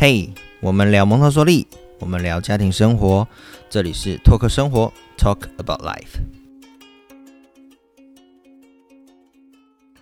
嘿，我们聊蒙特梭利，我们聊家庭生活，这里是拓客生活，Talk about life。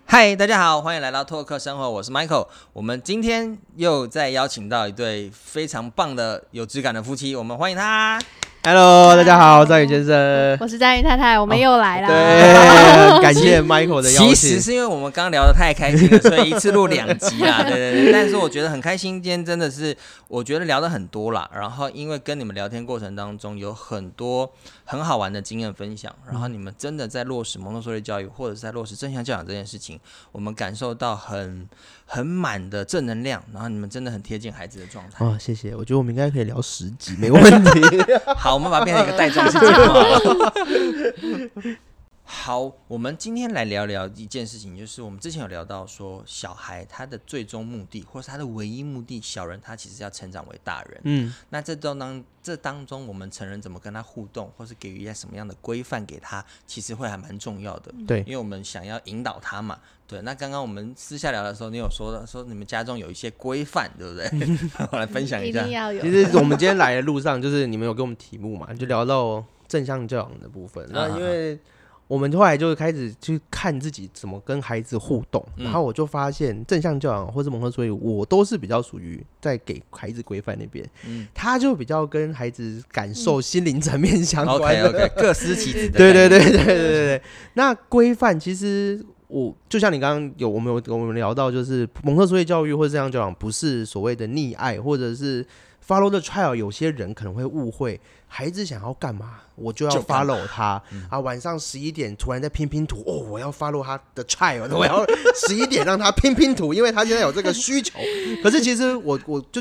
嗨，大家好，欢迎来到拓客生活，我是 Michael。我们今天又再邀请到一对非常棒的有质感的夫妻，我们欢迎他。Hello，大家好，张宇先生。我是张宇太太，我们又来了。对，感谢 Michael 的邀请。其实是因为我们刚刚聊得太开心了，所以一次录两集啊。对对对，但是我觉得很开心，今天真的是我觉得聊的很多啦。然后因为跟你们聊天过程当中有很多很好玩的经验分享，然后你们真的在落实蒙特梭利教育或者是在落实正向教养这件事情，我们感受到很很满的正能量，然后你们真的很贴近孩子的状态。哦，谢谢。我觉得我们应该可以聊十集，没问题。好，我们把它变成一个带状式节目好了。好，我们今天来聊聊一件事情，就是我们之前有聊到说，小孩他的最终目的，或是他的唯一目的，小人他其实要成长为大人。嗯，那这当当这当中，我们成人怎么跟他互动，或是给予一些什么样的规范给他，其实会还蛮重要的。对因为我们想要引导他嘛。对，那刚刚我们私下聊的时候，你有说到说你们家中有一些规范，对不对？我来分享一下一定。要有。其实我们今天来的路上，就是你们有给我们题目嘛，就聊到正向教养的部分。那因为我们后来就开始去看自己怎么跟孩子互动，嗯然后我就发现正向教养或是蒙特梭利，我都是比较属于在给孩子规范那边，嗯他就比较跟孩子感受心灵层面相关，OK。OK，各司其职。对对对对对对对。那规范其实我就像你刚刚有我们有我们聊到，就是蒙特梭利教育或者这样教养，不是所谓的溺爱或者是 follow the child。有些人可能会误会，孩子想要干嘛，我就要 follow 他、啊。晚上十一点突然在拼拼图，哦，我要 follow 他的 child，我要十一点让他拼拼图，因为他现在有这个需求。可是其实我我就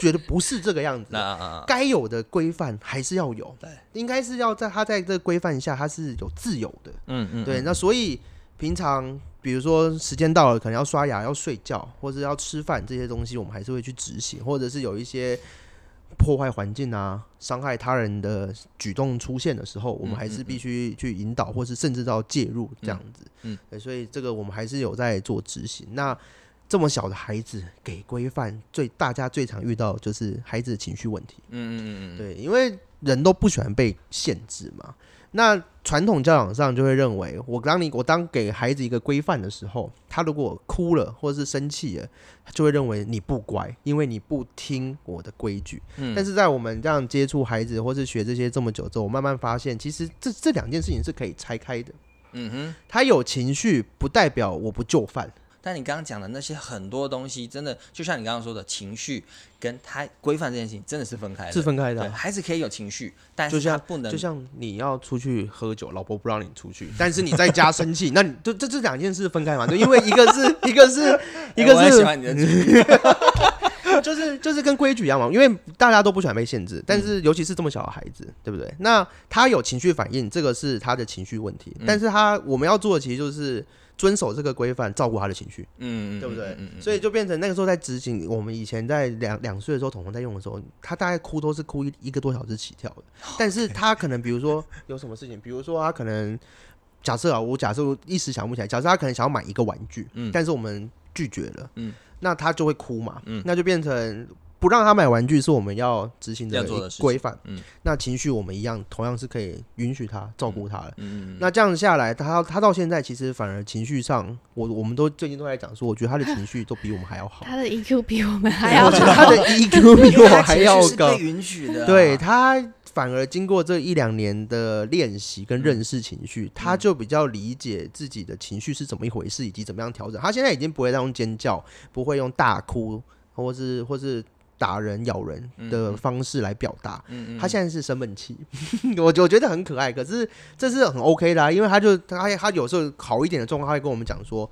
觉得不是这个样子该有的规范还是要有，对，应该是要在他在这规范下，他是有自由的，嗯嗯，对。那所以平常比如说时间到了，可能要刷牙、要睡觉或者要吃饭这些东西，我们还是会去执行，或者是有一些破坏环境啊、伤害他人的举动出现的时候，我们还是必须去引导，或是甚至到介入这样子。嗯所以这个我们还是有在做执行。那这么小的孩子给规范，最大家最常遇到就是孩子的情绪问题。嗯嗯嗯嗯，对，因为人都不喜欢被限制嘛。那传统教养上就会认为，我当你我当给孩子一个规范的时候，他如果哭了或者是生气了，他就会认为你不乖，因为你不听我的规矩。嗯但是在我们这样接触孩子或是学这些这么久之后，我慢慢发现，其实这这两件事情是可以拆开的。嗯哼。他有情绪，不代表我不就范。但你刚刚讲的那些很多东西，真的就像你刚刚说的，情绪跟他规范这件事情真的是分开的，是分开的孩子可以有情绪，但就是像他不能就像你要出去喝酒，老婆不让你出去，但是你在家生气，那你就这这两件事分开嘛？对，因为一个是一个是 一个哎我很喜是欢你的 就是就是跟规矩一样嘛，因为大家都不喜欢被限制，但是尤其是这么小的孩子，对不对？那他有情绪反应，这个是他的情绪问题，但是他我们要做的其实就是遵守这个规范，照顾他的情绪。嗯对不对？嗯嗯所以就变成那个时候在执行，我们以前在两两岁的时候，彤彤在用的时候，他大概哭都是哭一一个多小时起跳的。但是他可能比如说有什么事情，比如说他可能假设啊，我假设一时想不起来，假设他可能想要买一个玩具，嗯但是我们拒绝了，嗯那他就会哭嘛，嗯那就变成。不让他买玩具是我们要执行的要做的事情。规范，嗯。那情绪我们一样，同样是可以允许他照顾他的。嗯嗯那这样下来，他他到现在其实反而情绪上，我我们都最近都在讲说，我觉得他的情绪都比我们还要好。他的 EQ 比我们还要他的 EQ 比我还要高。被，允许的啊，对他反而经过这一两年的练习跟认识情绪，他就比较理解自己的情绪是怎么一回事，以及怎么样调整。他现在已经不会再用尖叫，不会用大哭，或是或是打人、咬人的方式来表达。嗯嗯他现在是生闷气，我我觉得很可爱，可是这是很 OK 的、啊，因为他就他他有时候好一点的状况，他会跟我们讲说。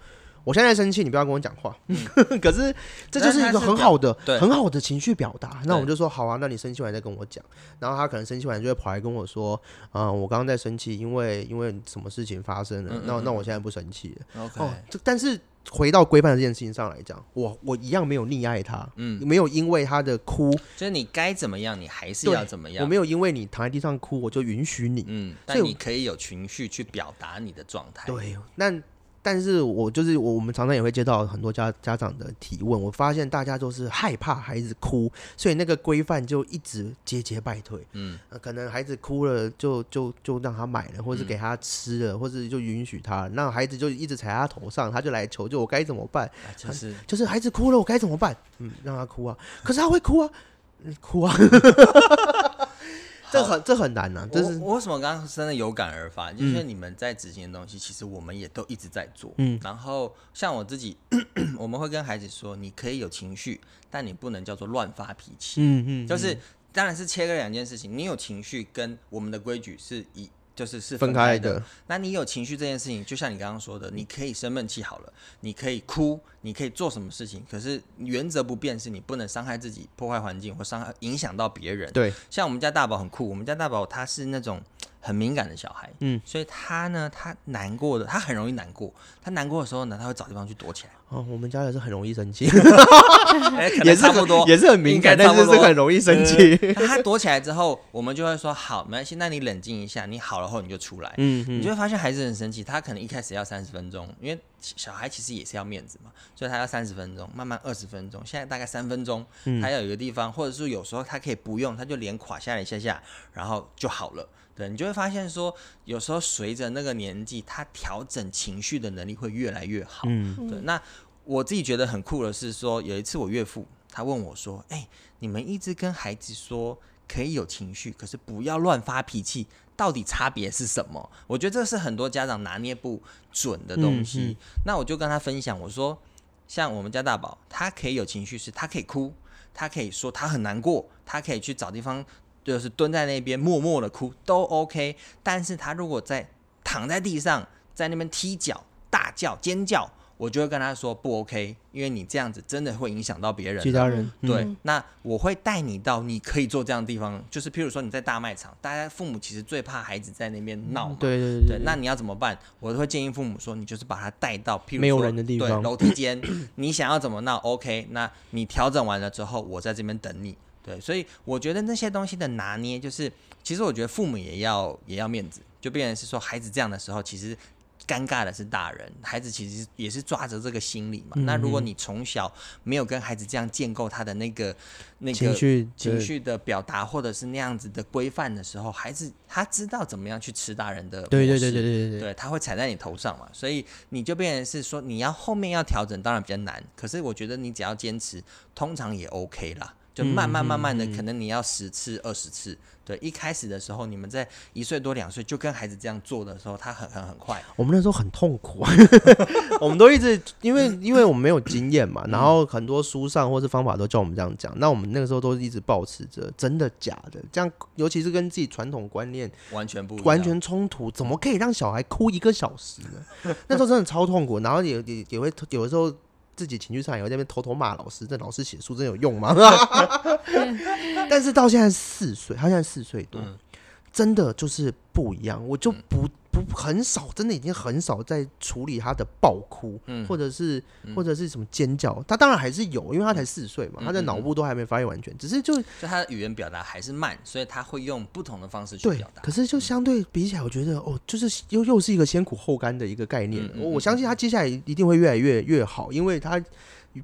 我现在生气，你不要跟我讲话。可是这就是一个很好的、很好的情绪表达。那我们就说好啊，那你生气完再跟我讲。然后他可能生气完就会跑来跟我说：“啊、我刚刚在生气，因为因为什么事情发生了。嗯嗯那那嗯我现在不生气了。OK，哦，这但是回到规范这件事情上来讲，我我一样没有溺爱他，嗯，没有因为他的哭，就是你该怎么样，你还是要怎么样。我没有因为你躺在地上哭，我就允许你。嗯，但你可以有情绪去表达你的状态。，对，那但是我就是我，我们常常也会接到很多家家长的提问，我发现大家都是害怕孩子哭，所以那个规范就一直节节败退。嗯，呃，可能孩子哭了就就就让他买了，或是给他吃了，或是就允许他，那孩子就一直踩他头上，他就来求救，我该怎么办？啊就是就是孩子哭了，我该怎么办？嗯，让他哭啊，可是他会哭啊，嗯哭啊，这很这很难呐、啊，这是为什么刚刚真的有感而发？就是你们在执行的东西，其实我们也都一直在做。嗯然后像我自己，我们会跟孩子说，你可以有情绪，但你不能叫做乱发脾气。嗯嗯，就是当然是切割两件事情，你有情绪跟我们的规矩是一。就是是分开开的。那你有情绪这件事情，就像你刚刚说的，你可以生闷气好了，你可以哭，你可以做什么事情，可是原则不变，是你不能伤害自己、破坏环境或伤害影响到别人。对，像我们家大宝很酷，我们家大宝他是那种很敏感的小孩，嗯，所以他呢，他难过的，他很容易难过，他难过的时候呢，他会找地方去躲起来，哦，我们家也是很容易生气，也是差不多很，也是很敏感，但是是很容易生气。那他躲起来之后，我们就会说好，没关系，那你冷静一下，你好了后你就出来。嗯嗯。你就会发现孩子很生气，他可能一开始要三十分钟，因为小孩其实也是要面子嘛，所以他要三十分钟，慢慢二十分钟，现在大概三分钟，嗯。他要有一个地方，或者是有时候他可以不用，他就脸垮下来一下下，然后就好了。对你就会发现说，有时候随着那个年纪，他调整情绪的能力会越来越好。嗯对，那我自己觉得很酷的是说，有一次我岳父他问我说：“哎、你们一直跟孩子说可以有情绪，可是不要乱发脾气，到底差别是什么？”我觉得这是很多家长拿捏不准的东西。嗯嗯那我就跟他分享，我说：“像我们家大宝，他可以有情绪，是他可以哭，他可以说他很难过，他可以去找地方，就是蹲在那边默默的哭都 OK。但是他如果在躺在地上，在那边踢脚、大叫、尖叫，我就会跟他说不 OK，因为你这样子真的会影响到别人。其他人对，嗯那我会带你到你可以做这样的地方，就是譬如说你在大卖场，大家父母其实最怕孩子在那边闹嘛。对对对对，那你要怎么办？我都会建议父母说，你就是把他带到譬如没有人的地方对楼梯间，你想要怎么闹？OK，那你调整完了之后，我在这边等你。对，所以我觉得那些东西的拿捏，就是其实我觉得父母也要也要面子，就变成是说孩子这样的时候，其实尴尬的是大人，孩子其实也是抓着这个心理嘛。那如果你从小没有跟孩子这样建构他的那个那个情绪情绪的表达，或者是那样子的规范的时候，孩子他知道怎么样去吃大人的对对对对对对，对，他会踩在你头上嘛，所以你就变成是说你要后面要调整，当然比较难。可是我觉得你只要坚持，通常也 OK 啦。就慢慢慢慢的，可能你要十次、二十次。对，一开始的时候，你们在一岁多、两岁就跟孩子这样做的时候，他很很很快。我们那时候很痛苦，我们都一直因为因为我们没有经验嘛，然后很多书上或是方法都叫我们这样讲，那我们那个时候都一直保持着真的假的，这样尤其是跟自己传统观念完全不完全冲突，怎么可以让小孩哭一个小时呢？那时候真的超痛苦，然后也也也会有的时候。自己情绪上也会在那边偷偷骂老师，这老师写书真有用吗？但是到现在四岁，他现在四岁多，嗯真的就是不一样，我就不不很少，真的已经很少在处理他的爆哭，嗯或者是或者是什么尖叫，他当然还是有，因为他才四岁嘛，嗯他的脑部都还没发育完全，只是就就他的语言表达还是慢，所以他会用不同的方式去表达。可是就相对比起来，我觉得哦，就是又又是一个先苦后甘的一个概念。我我相信他接下来一定会越来越越好，因为他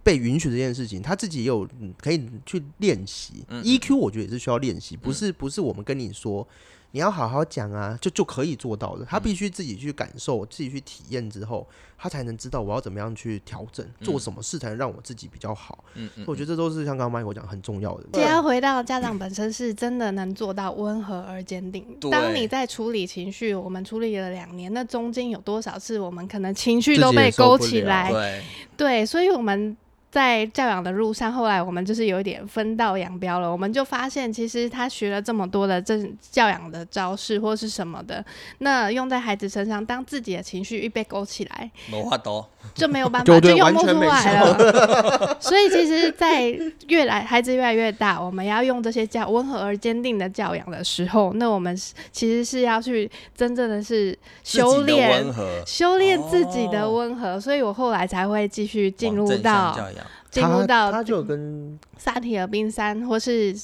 被允许这件事情，他自己也有、嗯可以去练习。EQ 我觉得也是需要练习，不是不是我们跟你说。你要好好讲啊，就就可以做到的。他必须自己去感受，自己去体验之后，他才能知道我要怎么样去调整，做什么事才能让我自己比较好。嗯嗯，我觉得这都是像刚刚 Michael 讲很重要的。其实要回到家长本身是真的能做到温和而坚定。当你在处理情绪，我们处理了两年，那中间有多少次我们可能情绪都被勾起来？对，对，所以我们在教养的路上，后来我们就是有一点分道扬镳了。我们就发现，其实他学了这么多的这教养的招式或是什么的，那用在孩子身上，当自己的情绪一被勾起来，没话多。就没有办法，就用不出完全没来了。所以其实，在越来孩子越来越大，我们要用这些教温和而坚定的教养的时候，那我们是其实是要去真正的是修炼温和，修炼自己的哦温和，所以我后来才会继续进入到进入到他就跟萨提尔冰山或是。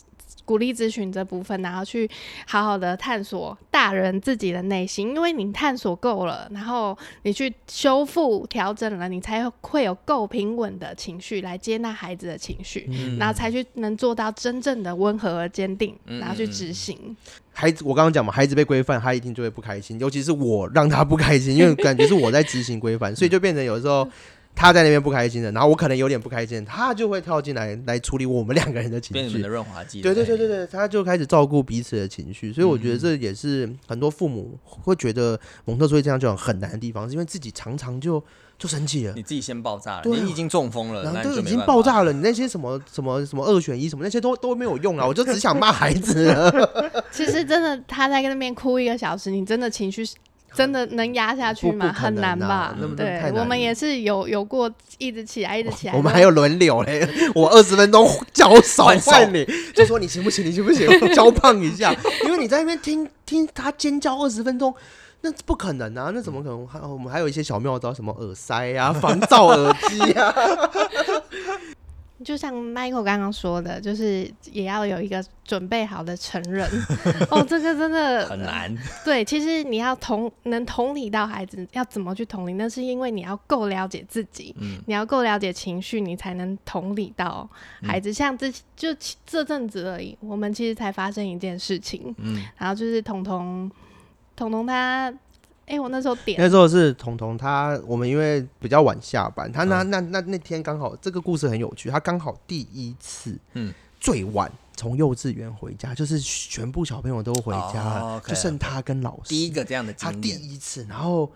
鼓励咨询这部分，然后去好好的探索大人自己的内心，因为你探索够了，然后你去修复、调整了，你才会有够平稳的情绪来接纳孩子的情绪，嗯然后才去能做到真正的温和而坚定，嗯然后去执行。孩子，我刚刚讲嘛，孩子被规范，他一定就会不开心，尤其是我让他不开心，因为感觉是我在执行规范，所以就变成有时候他在那边不开心的，然后我可能有点不开心，他就会跳进来来处理我们两个人的情绪变你们的。润滑剂。对对对对对，他就开始照顾彼此的情绪，所以我觉得这也是很多父母会觉得蒙特梭利这样教养很难的地方，是因为自己常常就就生气了。你自己先爆炸了，你已经中风了，然后那都已经。爆炸了，你那些什么什么什么二选一什么那些都都没有用了！我就只想骂孩子了。其实真的他在那边哭一个小时，你真的情绪真的能压下去吗？很难吧？对我们也是有有过一直起来，一直起来。我们还有轮流嘞，我二十分钟交手换手换你，就说你行不行？你行不行？交棒一下，因为你在那边听听他尖叫二十分钟。那不可能啊！那怎么可能？还我们还有一些小妙招，什么耳塞啊、防 噪耳机啊。就像 Michael 刚刚说的，就是也要有一个准备好的成人。哦，这个真的很。难，对，其实你要同能同理到孩子，要怎么去同理？那是因为你要够了解自己，嗯你要够了解情绪，你才能同理到孩子。像这就这阵子而已，我们其实才发生一件事情，嗯，然后就是彤彤，彤彤他，哎、我那时候点那时候是彤彤他，我们因为比较晚下班，他那嗯。那那那天刚好这个故事很有趣，他刚好第一次，嗯。最晚从幼稚园回家，就是全部小朋友都回家了，哦，OK，就剩他跟老师。第一个这样的他第，一次，然后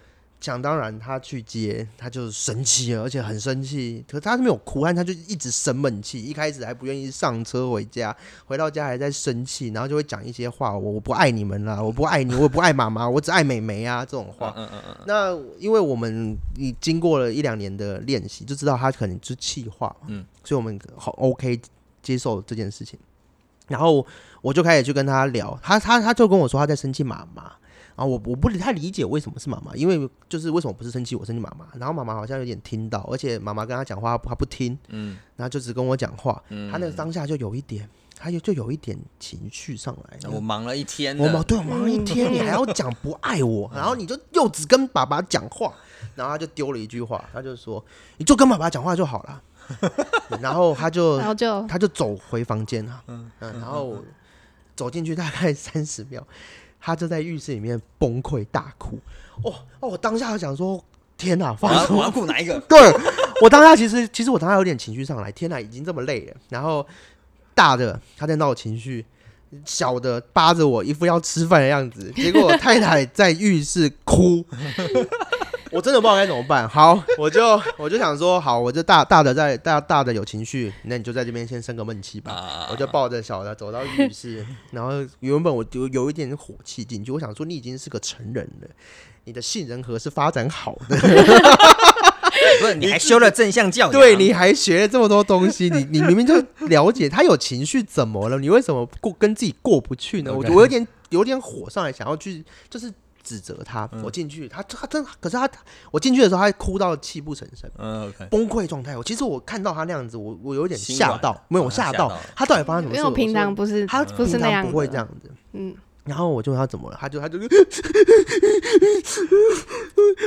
想当然他去接，他就生气了，而且很生气，可他没有哭，但他就一直生闷气，一开始还不愿意上车回家，回到家还在生气，然后就会讲一些话，我我不爱你们啦，我不爱你，我也不爱妈妈，我只爱美眉啊这种话。嗯嗯嗯，那因为我们已经过了一两年的练习，就知道他可能就是气话，嗯嗯，所以我们好 OK 接受这件事情。然后我就开始去跟他聊，他他他就跟我说他在生气妈妈，然后我我不太理解为什么是妈妈，因为就是为什么不是生气我生气妈妈，然后妈妈好像有点听到，而且妈妈跟他讲话他不听，嗯。然后就只跟我讲话，嗯。他那个当下就有一点，他就就有一点情绪上来，我忙了一天，我忙对我忙了一天，你还要讲不爱我，然后你就又只跟爸爸讲话，然后他就丢了一句话，他就说你就跟爸爸讲话就好了，然后他就 然后就他就走回房间啊，嗯，然后走进去大概三十秒，他就在浴室里面崩溃大哭，哦哦，我当下就想说天哪，我要我发生要哭哪一个？对我当下其实其实我当下有点情绪上来，天哪，已经这么累了。然后大的他在闹情绪，小的扒着我一副要吃饭的样子，结果我太太在浴室哭。我真的不知道该怎么办。好，我就我就想说，好，我就大大的在大大的有情绪，那你就在这边先生个闷气吧。啊我就抱着小的走到浴室，然后原本我就有一点火气进去，我想说你已经是个成人了，你的杏仁核是发展好的，不是你还修了正向教育，对，你还学了这么多东西，你你明明就了解他有情绪怎么了，你为什么过跟自己过不去呢？我我有点有点火上来，想要去就是指责他。嗯我进去，他他真，可是他我进去的时候，他哭到泣不成声。嗯崩溃状态，我其实我看到他那样子，我我有点吓到，没有吓到他到，他到底发生什么事？因为我平常不是他不是平常那样不会这样子，嗯，然后我就问他怎么了，他就他就，我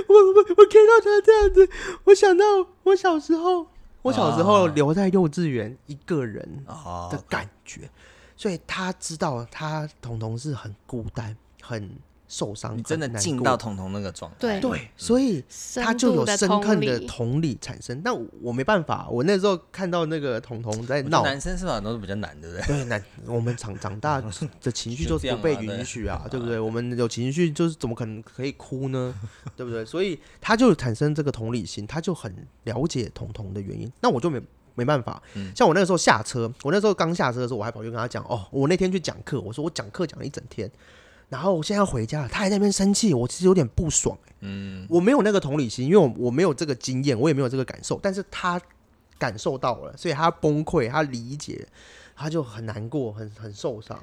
我我我看到他这样子，我想到我小时候，我小时候哦留在幼稚园一个人哦的感觉，所以他知道他彤彤是很孤单、很受伤，你真的难过进到彤彤那个状态，对对，所以他就有深刻的同理产生。但我没办法，我那时候看到那个彤彤在闹，男生是吧都是比较难，对不对？对，那我们长长大的情绪就就是不被允许啊，对不对？我们有情绪就是怎么可能可以哭呢？对不对？所以他就产生这个同理心，他就很了解彤彤的原因。那我就没没办法，嗯像我那个时候下车，我那时候刚下车的时候，我还跑去跟他讲，哦，我那天去讲课，我说我讲课讲了一整天，然后我现在要回家了，他还在那边生气，我其实有点不爽、嗯，我没有那个同理心，因为我我没有这个经验，我也没有这个感受，但是他感受到了，所以他崩溃，他理解，他就很难过，很很受伤。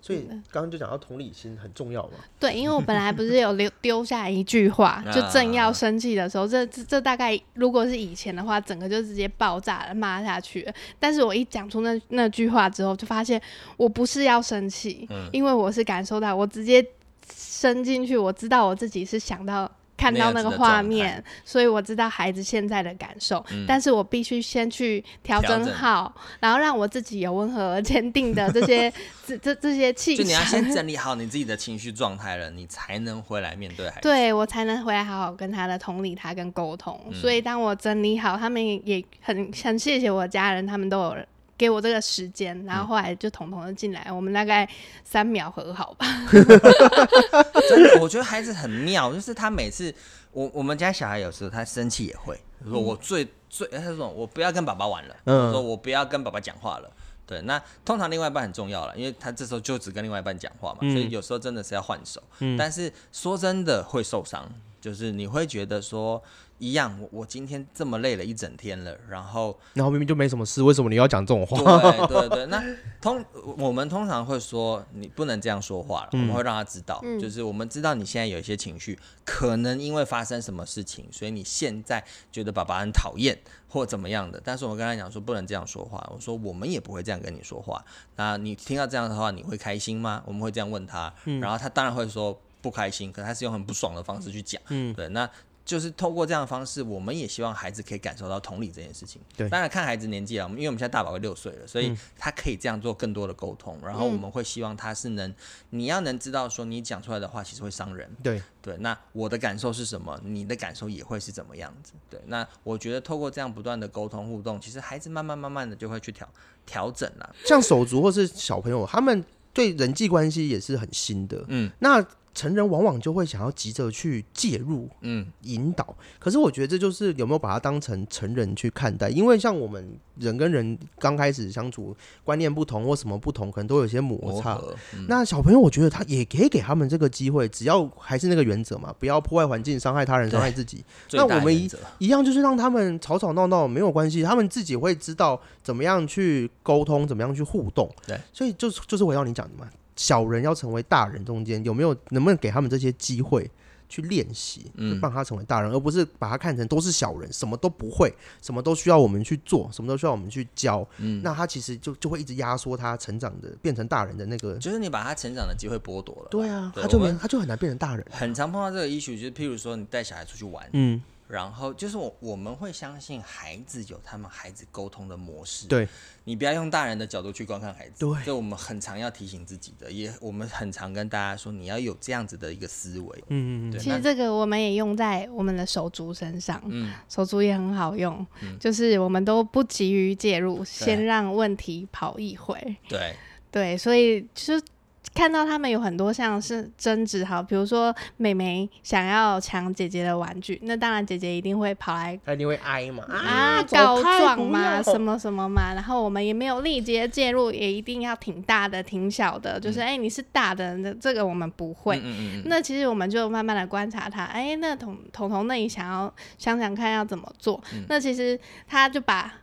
所以刚刚就讲到同理心很重要嘛。对，因为我本来不是有留丢下一句话，就正要生气的时候，这这这大概如果是以前的话，整个就直接爆炸了，骂下去了。但是我一讲出那那句话之后，就发现我不是要生气，因为我是感受到，我直接伸进去，我知道我自己是想到。看到那个画面，所以我知道孩子现在的感受，但是我必须先去调整好，然后让我自己有温和而坚定的这些 这这这些气就你要先整理好你自己的情绪状态了，你才能回来面对孩子。对我才能回来好好跟他的同理他跟沟通。所以当我整理好，他们也很很谢谢我家人，他们都有。给我这个时间，然后后来就彤彤就进来，我们大概三秒和好吧。真的，我觉得孩子很妙，就是他每次，我我们家小孩有时候他生气也会说，我最最他说我不要跟爸爸玩了，说我不要跟爸爸讲话了。对，那通常另外一半很重要了，因为他这时候就只跟另外一半讲话嘛，所以有时候真的是要换手。但是说真的会受伤，就是你会觉得说。一样，我我今天这么累了一整天了，然后然后明明就没什么事，为什么你要讲这种话？对 对对，那通我们通常会说你不能这样说话了，我们会让他知道，就是我们知道你现在有一些情绪，可能因为发生什么事情，所以你现在觉得爸爸很讨厌或怎么样的，但是我跟他讲说不能这样说话，我说我们也不会这样跟你说话，那你听到这样的话你会开心吗？我们会这样问他，然后他当然会说不开心，可他是用很不爽的方式去讲，嗯，对，那。就是透过这样的方式，我们也希望孩子可以感受到同理这件事情。对，当然看孩子年纪啊，因为我们现在大宝会六岁了，所以他可以这样做更多的沟通。然后我们会希望他是能，你要能知道说你讲出来的话其实会伤人。对对，那我的感受是什么？你的感受也会是怎么样子？对，那我觉得透过这样不断的沟通互动，其实孩子慢慢慢慢的就会去调调整了。像手足或是小朋友，他们对人际关系也是很新的。嗯，那。成人往往就会想要急着去介入、嗯，引导。可是我觉得这就是有没有把它当成成人去看待？因为像我们人跟人刚开始相处，观念不同或什么不同，可能都有些摩擦。那小朋友，我觉得他也可以给他们这个机会，只要还是那个原则嘛，不要破坏环境、伤害他人、伤害自己。那我们一一样就是让他们吵吵闹闹没有关系，他们自己会知道怎么样去沟通，怎么样去互动。对，所以就是就是我要你讲的嘛。小人要成为大人，中间有没有能不能给他们这些机会去练习，嗯让他成为大人，而不是把他看成都是小人，什么都不会，什么都需要我们去做，什么都需要我们去教。嗯，那他其实就就会一直压缩他成长的变成大人的那个，就是你把他成长的机会剥夺了。对啊，他就没他就很难变成大人。很常碰到这个 issue，就是譬如说你带小孩出去玩，嗯。然后就是我我们会相信孩子有他们孩子沟通的模式。对，你不要用大人的角度去观看孩子。对，这我们很常要提醒自己的，也我们很常跟大家说，你要有这样子的一个思维。嗯嗯嗯。其实这个我们也用在我们的手足身上。嗯。手足也很好用，就是我们都不急于介入，先让问题跑一回。对。对，所以就。看到他们有很多像是争执，好，比如说妹妹想要抢姐姐的玩具，那当然姐姐一定会跑来，她一定会挨嘛，啊，告状嘛，什么什么嘛，然后我们也没有立即介入，也一定要挺大的、挺小的，就是哎，你是大的，那这个我们不会。那其实我们就慢慢的观察他，哎，那彤彤彤，那你想要想想看要怎么做？那其实他就把。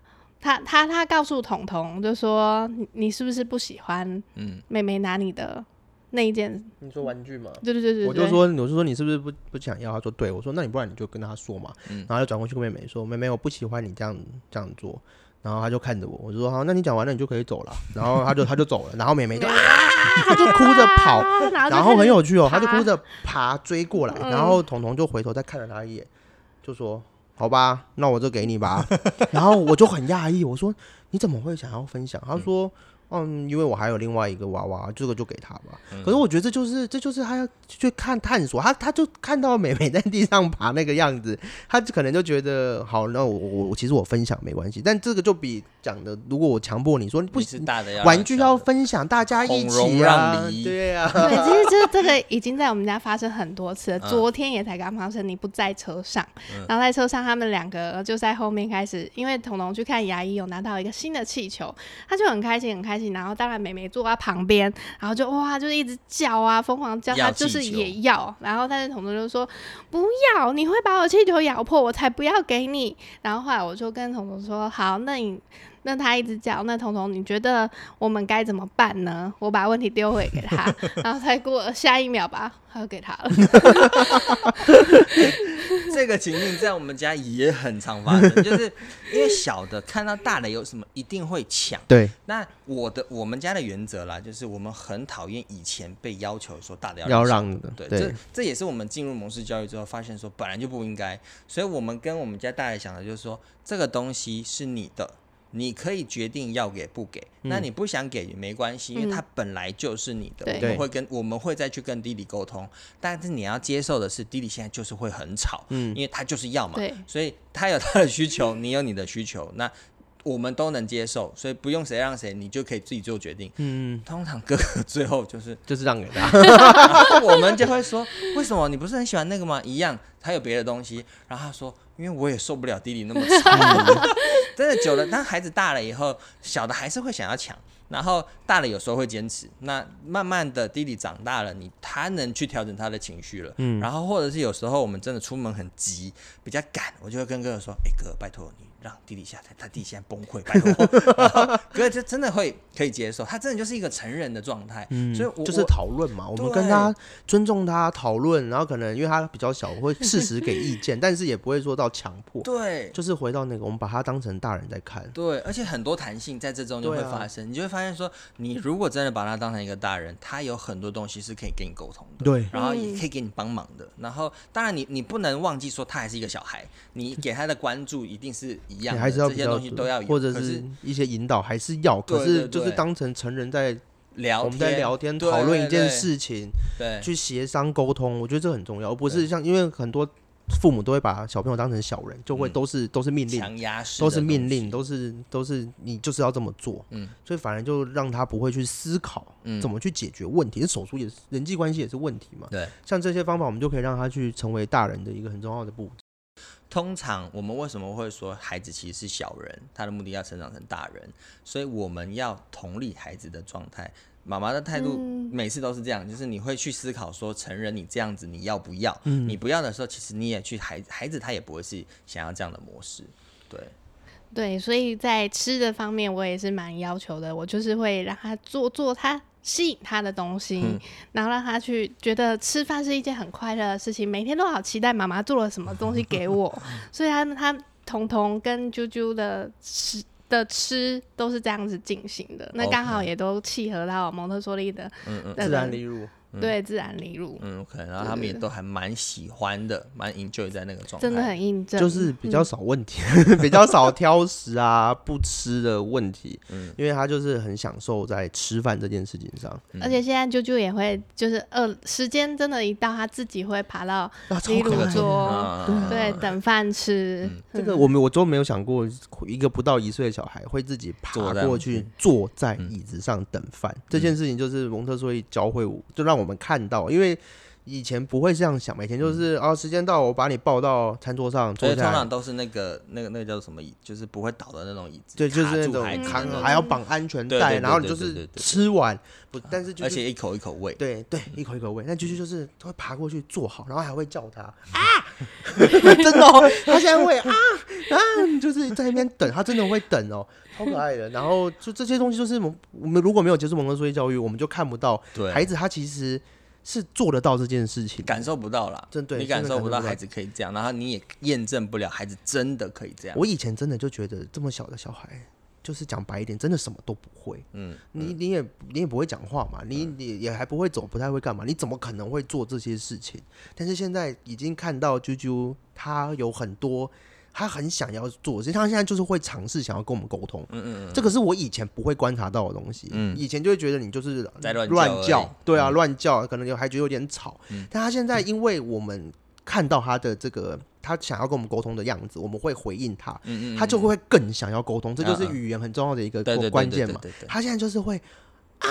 他他他告诉彤彤，就说你是不是不喜欢妹妹拿你的那一件？你说玩具吗？对对对对，我就说，我就说你是不是不不想要？他说对，我说那你不然你就跟他说嘛。然后就转过去跟妹妹说，妹妹我不喜欢你这样这样做。然后他就看着我，我就说好，那你讲完了你就可以走了。然后他就他就走了，然后妹妹就啊，他就哭着跑，然后很有趣哦，他就哭着爬追过来，然后彤彤就回头再看了他一眼，就说。好吧，那我就给你吧。然后我就很讶异，我说你怎么会想要分享？他说。嗯，因为我还有另外一个娃娃，这个就给他吧。可是我觉得这就是这就是他要去看探索，他他就看到美美在地上爬那个样子，他就可能就觉得好，那我我我其实我分享没关系，但这个就比讲的，如果我强迫你说不是大的玩具要分享，大家一起啊，对啊，对，其实这这个已经在我们家发生很多次了，昨天也才刚发生，你不在车上，然后在车上他们两个就在后面开始，因为彤彤去看牙医，有拿到一个新的气球，他就很开心很开。开心。然后当然美美坐在旁边，然后就哇，就是一直叫啊，疯狂叫，要他就是也要。然后但是彤彤就说不要，你会把我气球咬破，我才不要给你。然后后来我就跟彤彤说，好，那你。那他一直叫，那彤彤，你觉得我们该怎么办呢？我把问题丢回给他，然后才过下一秒吧，他就给他了。这个情境在我们家也很常发生，就是因为小的看到大的有什么一定会抢。对，那我的我们家的原则啦，就是我们很讨厌以前被要求说大的要要让的，对，对这这也是我们进入蒙氏教育之后发现说本来就不应该，所以我们跟我们家大人讲的就是说这个东西是你的。你可以决定要给不给，那你不想给也没关系，因为嗯。它本来就是你的。对。我们会跟我们会再去跟弟弟沟通，但是你要接受的是，弟弟现在就是会很吵，嗯。因为他就是要嘛，对。所以他有他的需求，你有你的需求，那我们都能接受，所以不用谁让谁，你就可以自己做决定。嗯，通常哥哥最后就是就是让给他，我们就会说，为什么你不是很喜欢那个吗？一样，他有别的东西，然后他说，因为我也受不了弟弟那么吵，真的久了，当孩子大了以后，小的还是会想要抢，然后大了有时候会坚持，那慢慢的弟弟长大了，你他能去调整他的情绪了，嗯然后或者是有时候我们真的出门很急，比较赶，我就会跟哥哥说，哎、哥，拜托你。让弟弟下台，他弟现在崩溃，拜托。然后哥哥就真的会可以接受，他真的就是一个成人的状态，嗯所以我就是讨论嘛，我们跟他尊重他讨论，然后可能因为他比较小，我会适时给意见，但是也不会说到强迫，对。就是回到那个我们把他当成大人在看，对，而且很多弹性在这中就会发生，你就会发现说，你如果真的把他当成一个大人，他有很多东西是可以跟你沟通的，对，然后也嗯。可以给你帮忙的。然后，当然你你不能忘记说他还是一个小孩，你给他的关注一定是一样，你还是要这些比较东西都要有，或者是是一些引导还是要，可是就是当成成人在聊我们在聊天讨论一件事情，对去协商沟通，我觉得这很重要，而不是像因为很多父母都会把小朋友当成小人，就会嗯。都是都是命令，都是命令，都是都是你就是要这么做，嗯。所以反而就让他不会去思考嗯。怎么去解决问题。手术也是人际关系也是问题嘛，对。像这些方法，我们就可以让他去成为大人的一个很重要的步骤。通常我们为什么会说孩子其实是小人，他的目的要成长成大人，所以我们要同理孩子的状态。妈妈的态度嗯每次都是这样，就是你会去思考说，成人你这样子你要不要？嗯你不要的时候，其实你也去孩孩子他也不会是想要这样的模式，对，对，所以在吃的方面，我也是蛮要求的。我就是会让他做做他吸引他的东西，嗯。然后让他去觉得吃饭是一件很快乐的事情，每天都好期待妈妈做了什么东西给我。所以他他彤彤跟啾啾的吃的吃都是这样子进行的，那刚好也都契合到蒙特梭利的嗯嗯。自然个利入，对自然流入，嗯，OK，然后他们也都还蛮喜欢的，蛮 enjoy 在那个状态，真的很印证，就是比较嗯。少问题，比较少挑食啊、不吃的问题，嗯。因为他就是很享受在吃饭这件事情上，嗯。而且现在啾啾也会，就是饿时间真的，一到他自己会爬到啊，超离炉可爱的。桌，嗯对，等饭吃。嗯。这个我们我都没有想过，一个不到一岁的小孩会自己爬过去嗯。坐在椅子上等饭。这件事情就是蒙特梭利教会我，就让我们看到，因为以前不会这样想，每天就是啊，时间到，我把你抱到餐桌上所以通常，都是那个那个那个叫什么椅，就是不会倒的那种椅子，对，就是那种卡住孩子的扛那种。还要绑安全带，对对对然后你就是对对对对吃完不，但是就是而且一口一口喂，对对，一口一口喂。那就是就是他会爬过去坐好，然后还会叫他啊，真的、哦，他现在会啊啊，就是在那边等，他真的会等哦，超可爱的。然后就这些东西，就是我们我们如果没有接触蒙特梭利教育，我们就看不到对，孩子他其实是做得到这件事情，感受不到啦，真对你感受不到孩子可以这样，然后你也验证不了孩子真的可以这样。我以前真的就觉得这么小的小孩，就是讲白一点，真的什么都不会。嗯，你你也你也不会讲话嘛，你你也还不会走，不太会干嘛，你怎么可能会做这些事情？但是现在已经看到啾啾，他有很多他很想要做，实际上现在就是会尝试想要跟我们沟通。嗯嗯嗯，这个是我以前不会观察到的东西，嗯以前就会觉得你就是在乱乱叫对啊，嗯乱叫，可能有还觉得有点吵，嗯但他现在因为我们看到他的这个他想要跟我们沟通的样子，我们会回应他，嗯嗯，他就会更想要沟通，这就是语言很重要的一个关键嘛他现在就是会啊，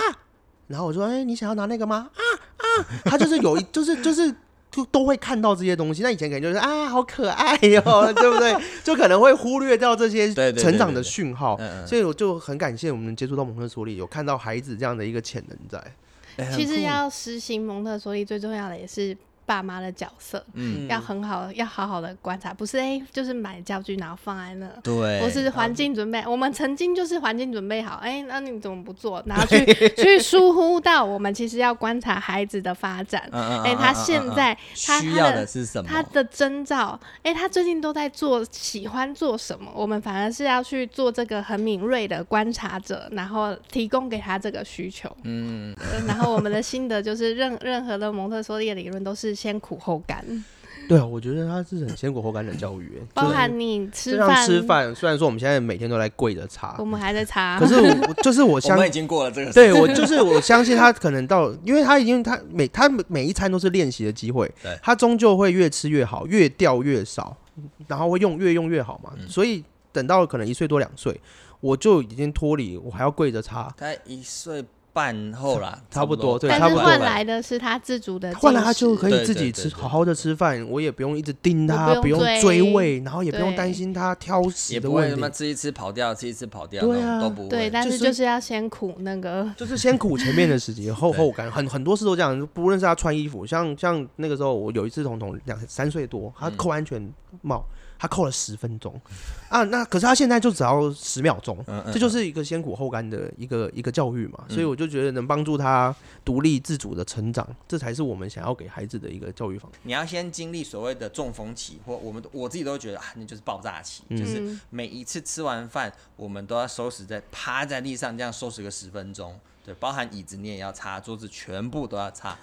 然后我说，哎、你想要拿那个吗？啊啊，他就是有一，就是就是就都会看到这些东西。那以前可能就是啊，好可爱哟、对不对？就可能会忽略掉这些成长的讯号。所以我就很感谢我们接触到蒙特梭利，有看到孩子这样的一个潜能在。其实要实行蒙特梭利，最重要的也是爸妈的角色，嗯要很好，要好好的观察，不是哎、就是买教具然后放在那。对，或是环境准备，我们曾经就是环境准备好，哎、那你怎么不做？然后去去疏忽到我们其实要观察孩子的发展。哎、他现在他需要他的的是什么？他的征兆，哎、他最近都在做，喜欢做什么？我们反而是要去做这个很敏锐的观察者，然后提供给他这个需求。嗯，呃然后我们的心得就是任，任何的蒙特梭利的理论都是先苦后甘，对啊，我觉得他是很先苦后甘的教育，包含你吃饭，吃饭。虽然说我们现在每天都在跪着擦我，们还在擦，可是我就是我 我相信已经过了这个，对我就是我相信他可能到，因为他已经他每他每一餐都是练习的机会对，他终究会越吃越好，越掉越少，然后会用越用越好嘛。嗯所以等到可能一岁多两岁，我就已经脱离，我还要跪着擦。他一岁半后啦，差不多对但是差不多换来的是他自主的，换来他就可以自己吃，好好的吃饭，我也不用一直盯他，不用追追喂，然后也不用担心他挑食也不会的问题，什么吃一吃跑掉，吃一吃跑掉，对啊。都不会。对，但是是就是要先苦那个，就是先苦前面的时间，后 后感，很很多事都这样。不论是他穿衣服，像像那个时候，我有一次彤彤两三岁多，他嗯。扣安全帽，他扣了十分钟啊。那可是他现在就只要十秒钟，这就是一个先苦后甘的一个一个教育嘛。嗯所以我就觉得能帮助他独立自主的成长，这才是我们想要给孩子的一个教育方式。你要先经历所谓的中风期，或我们我自己都觉得啊，那就是爆炸期，嗯就是嗯，每一次吃完饭，我们都要收拾在趴在地上这样收拾个十分钟。对，包含椅子你也要擦，桌子全部都要擦。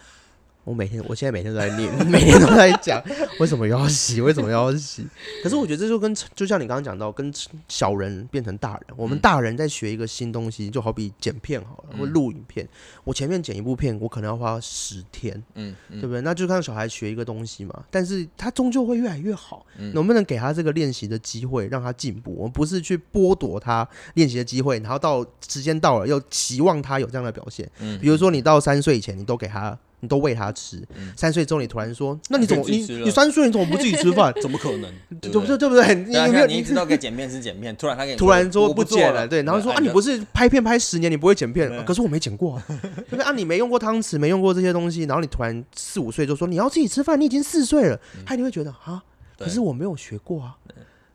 我每天，我现在每天都在念，每天都在讲为什么要洗，为什么要洗。可是我觉得这就跟就像你刚刚讲到，跟小人变成大人，我们嗯大人在学一个新东西，就好比剪片好了，嗯或录影片。我前面剪一部片，我可能要花十天，嗯嗯对不对？那就让小孩学一个东西嘛，但是他终究会越来越好。嗯能不能给他这个练习的机会，让他进步？我们不是去剥夺他练习的机会，然后到时间到了又期望他有这样的表现。嗯比如说你到三岁以前，你都给他，你都喂他吃。嗯三岁之后，你突然说，那你怎么你你三岁你怎么不自己吃饭？怎么可能？对不对？对不对？你对啊有没有你一直都给剪片是剪片，突然他给你突然说我不做剪了？对，然后说啊，你不是是拍片拍十年，你不会剪片对，可是我没剪过啊，对不对？啊，你没用过汤匙，没用过这些东西，然后你突然四五岁就说你要自己吃饭，你已经四岁了，他一定会觉得啊，可是我没有学过啊。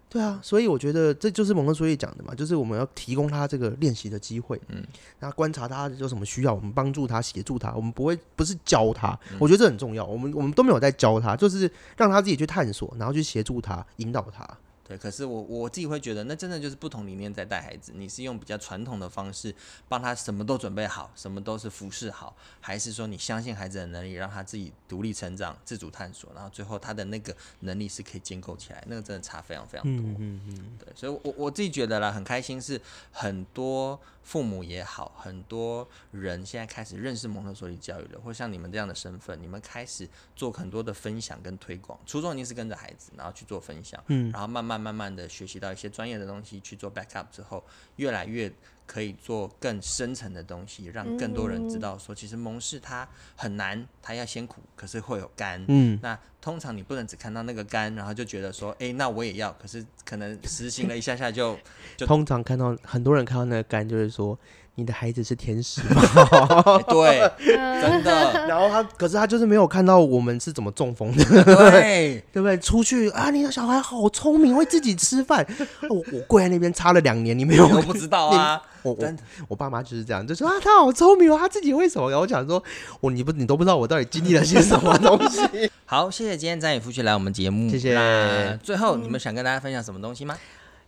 对啊，所以我觉得这就是蒙特梭利讲的嘛，就是我们要提供他这个练习的机会，嗯。嗯，然后观察他有什么需要，我们帮助他、协助他，我们不会不是教他，我觉得这很重要，我们我们都没有在教他，就是让他自己去探索，然后去协助他、引导他。对，可是我我自己会觉得，那真的就是不同理念在带孩子。你是用比较传统的方式帮他什么都准备好，什么都是服侍好，还是说你相信孩子的能力，让他自己独立成长、自主探索，然后最后他的那个能力是可以建构起来，那个真的差非常非常多。嗯嗯嗯，对，所以我我自己觉得啦，很开心是很多父母也好，很多人现在开始认识蒙特梭利教育了，或像你们这样的身份，你们开始做很多的分享跟推广。初衷一定是跟着孩子，然后去做分享，嗯然后慢慢慢慢的学习到一些专业的东西，去做 backup 之后，越来越可以做更深层的东西，让更多人知道说，其实蒙氏它很难，它要先苦，可是会有甘。嗯，那通常你不能只看到那个肝，然后就觉得说，哎、那我也要。可是可能实行了一下下就，就通常看到很多人看到那个肝，就是说你的孩子是天使吗？哎 对，真的，然后他，可是他就是没有看到我们是怎么中风的，对，对不对？出去啊，你的小孩好聪明，会自己吃饭。我 我跪在那边擦了两年，你没有我不知道啊，我我，我爸妈就是这样，就说啊，他好聪明哦，他自己为什么？然后我想说，我你不你都不知道我到底经历了些什么东西。好，谢谢今天张宇夫去来我们节目，谢谢那最后你们想跟大家分享什么东西吗？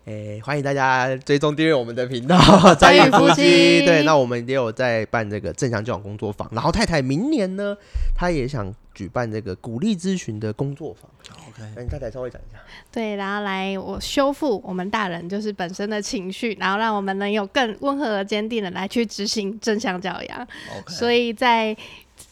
哎，欢迎大家追踪订阅我们的频道“ 张宇宇夫夫妻对，那我们也有在办这个正向教养工作坊，然后太太明年呢，她也想举办这个鼓励咨询的工作坊。OK，那，你太太稍微讲一下。对，然后来我修复我们大人就是本身的情绪，然后让我们能有更温和而坚定的来去执行正向教养。OK，所以在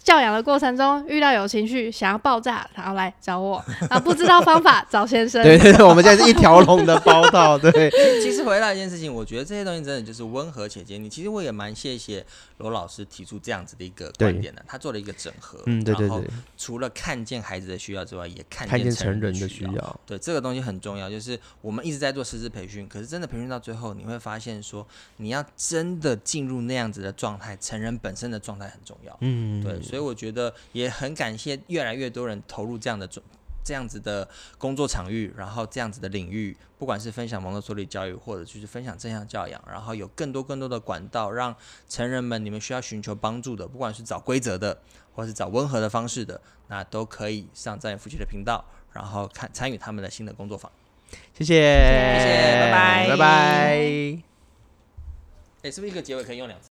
教养的过程中遇到有情绪想要爆炸，然后来找我，然 后不知道方法找先生。对对对，我们现在是一条龙的包套，对，其实回到一件事情，我觉得这些东西真的就是温和且坚定。其实我也蛮谢谢罗老师提出这样子的一个观点的，他做了一个整合。嗯，对对对。除了看见孩子的需要之外，也看见成人的需要。对，这个东西很重要。就是我们一直在做师资培训，可是真的培训到最后，你会发现说，你要真的进入那样子的状态，成人本身的状态很重要。嗯，对。所以我觉得也很感谢越来越多人投入这样的这样子的工作场域，然后这样子的领域，不管是分享蒙特梭利教育，或者就是分享正向教养，然后有更多更多的管道，让成人们你们需要寻求帮助的，不管是找规则的，或是找温和的方式的，那都可以上在夫妻的频道，然后看参与他们的新的工作坊。谢谢，谢谢，拜拜，拜拜。哎，是不是一个结尾可以用两次？